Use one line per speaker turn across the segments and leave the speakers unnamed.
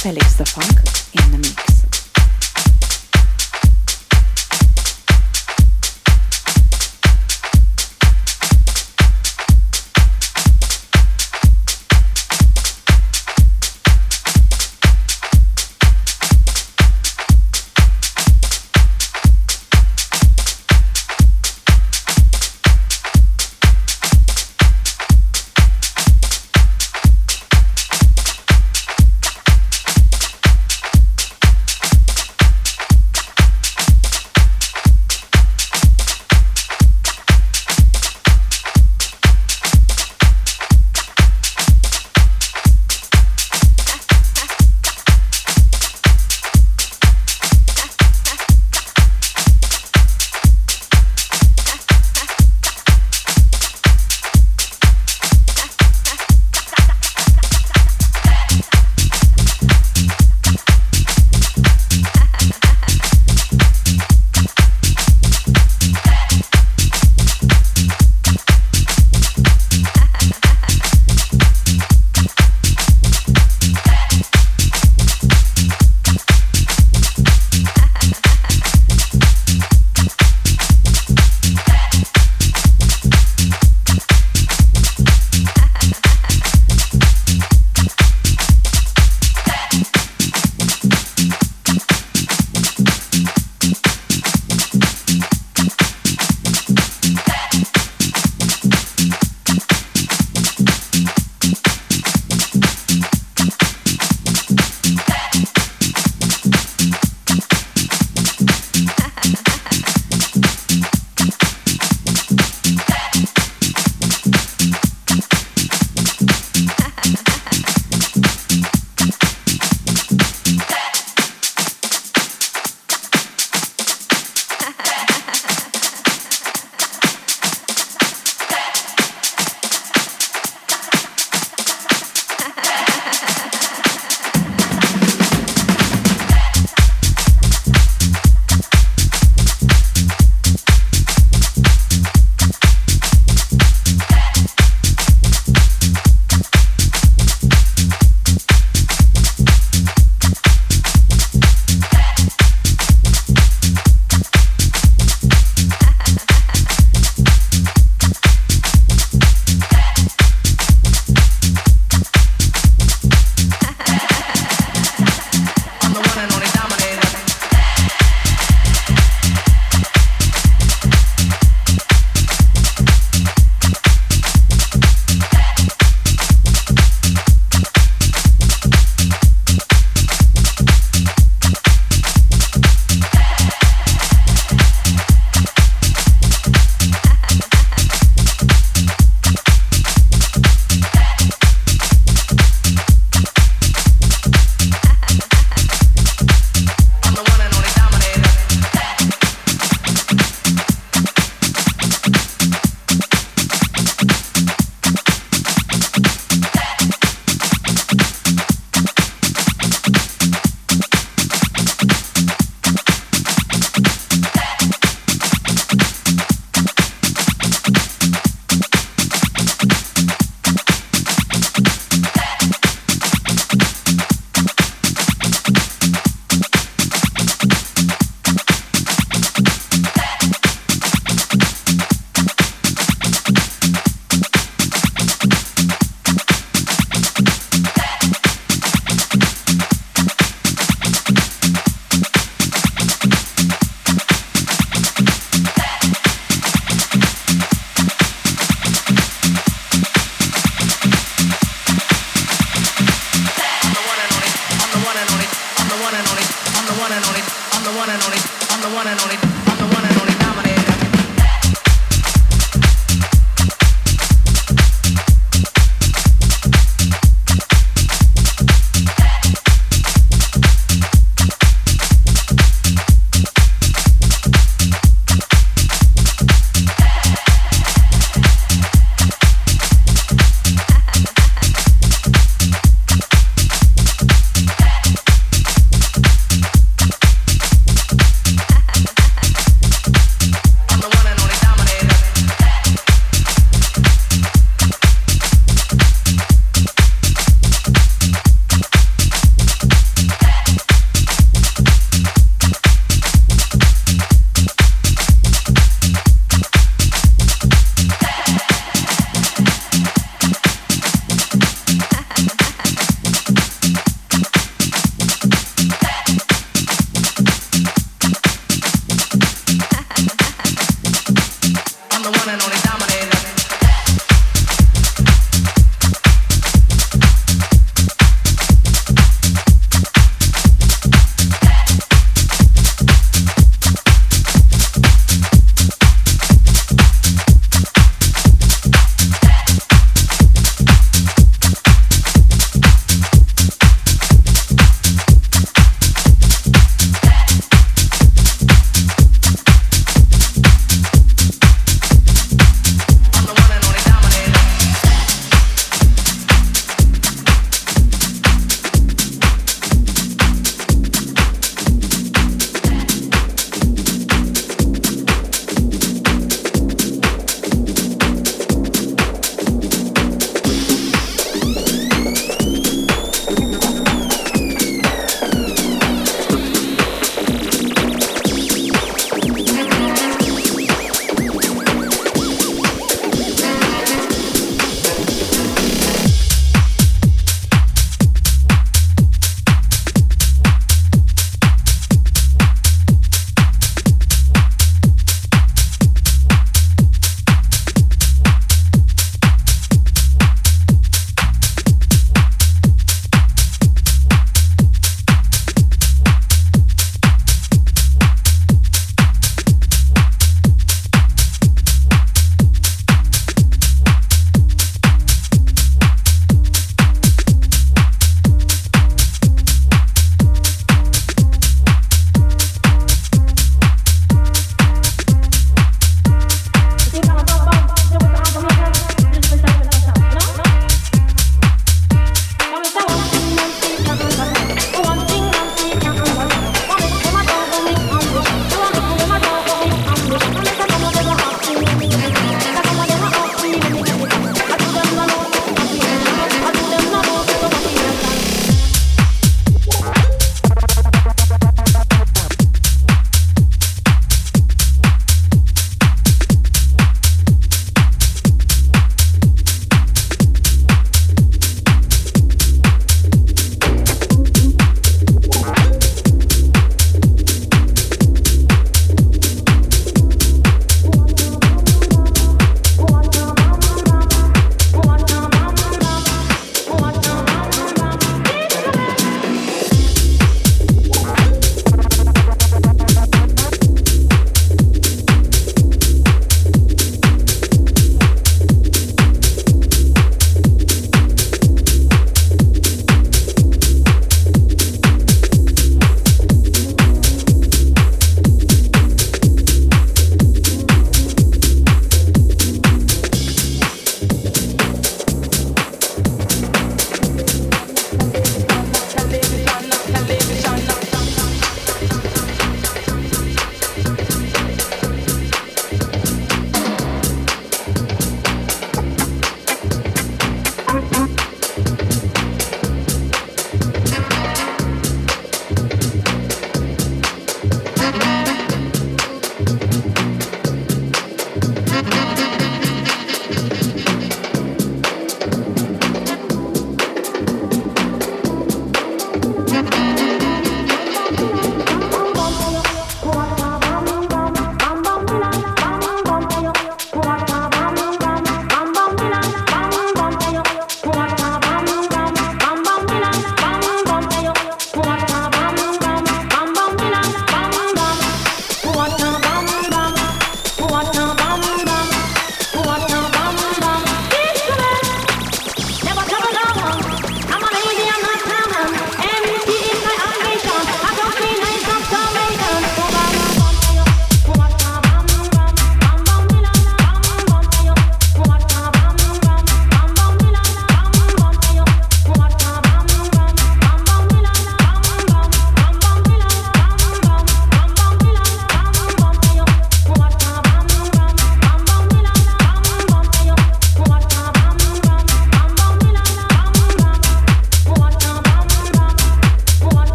Felix Da Funk in the mix.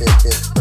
yeah.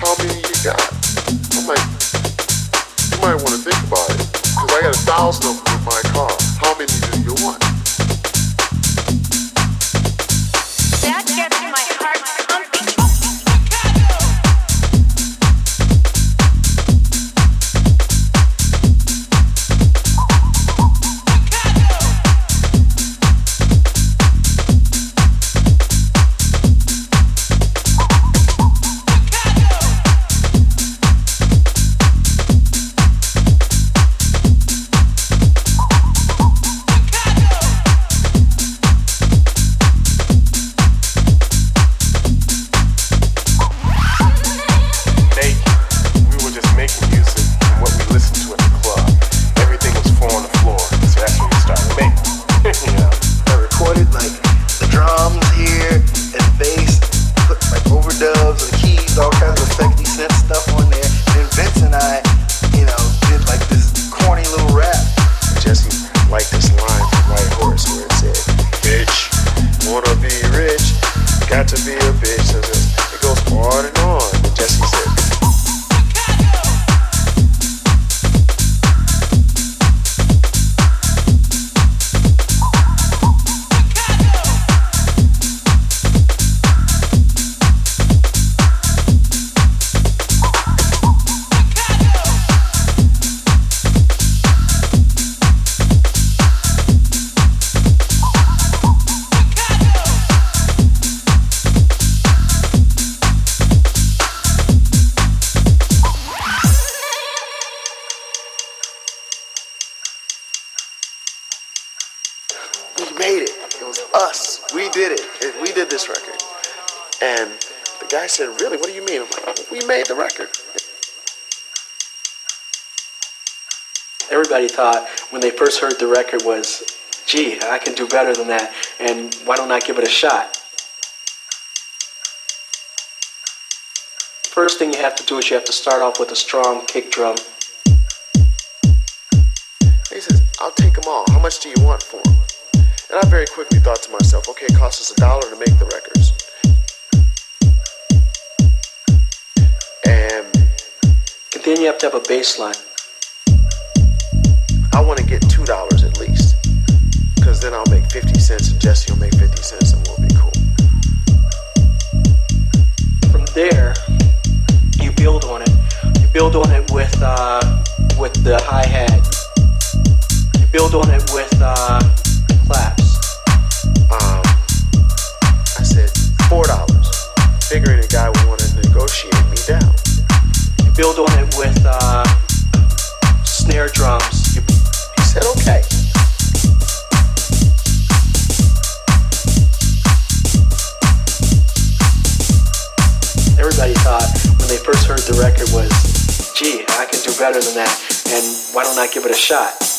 how many you got? I'm like, you might want to think about it. Because I got a thousand in my car. How many do you want?
Thought when they first heard the record was, gee, I can do better than that, and why don't I give it a shot? First thing you have to do is you have to start off with a strong kick drum.
He says, I'll take them all. How much do you want for them? And I very quickly thought to myself, okay, it costs us a dollar to make the records. And
then you have to have a bass line.
I want to get two dollars at least, because then I'll make fifty cents and Jesse will make fifty cents and we'll be cool.
From there, you build on it. You build on it with uh, with the hi hat. You build on it with uh, claps.
Four dollars, figuring a guy would want to negotiate me down.
You build on it with uh, snare drums. You
said, okay.
Everybody thought when they first heard the record was, gee, I can do better than that, and why don't I give it a shot?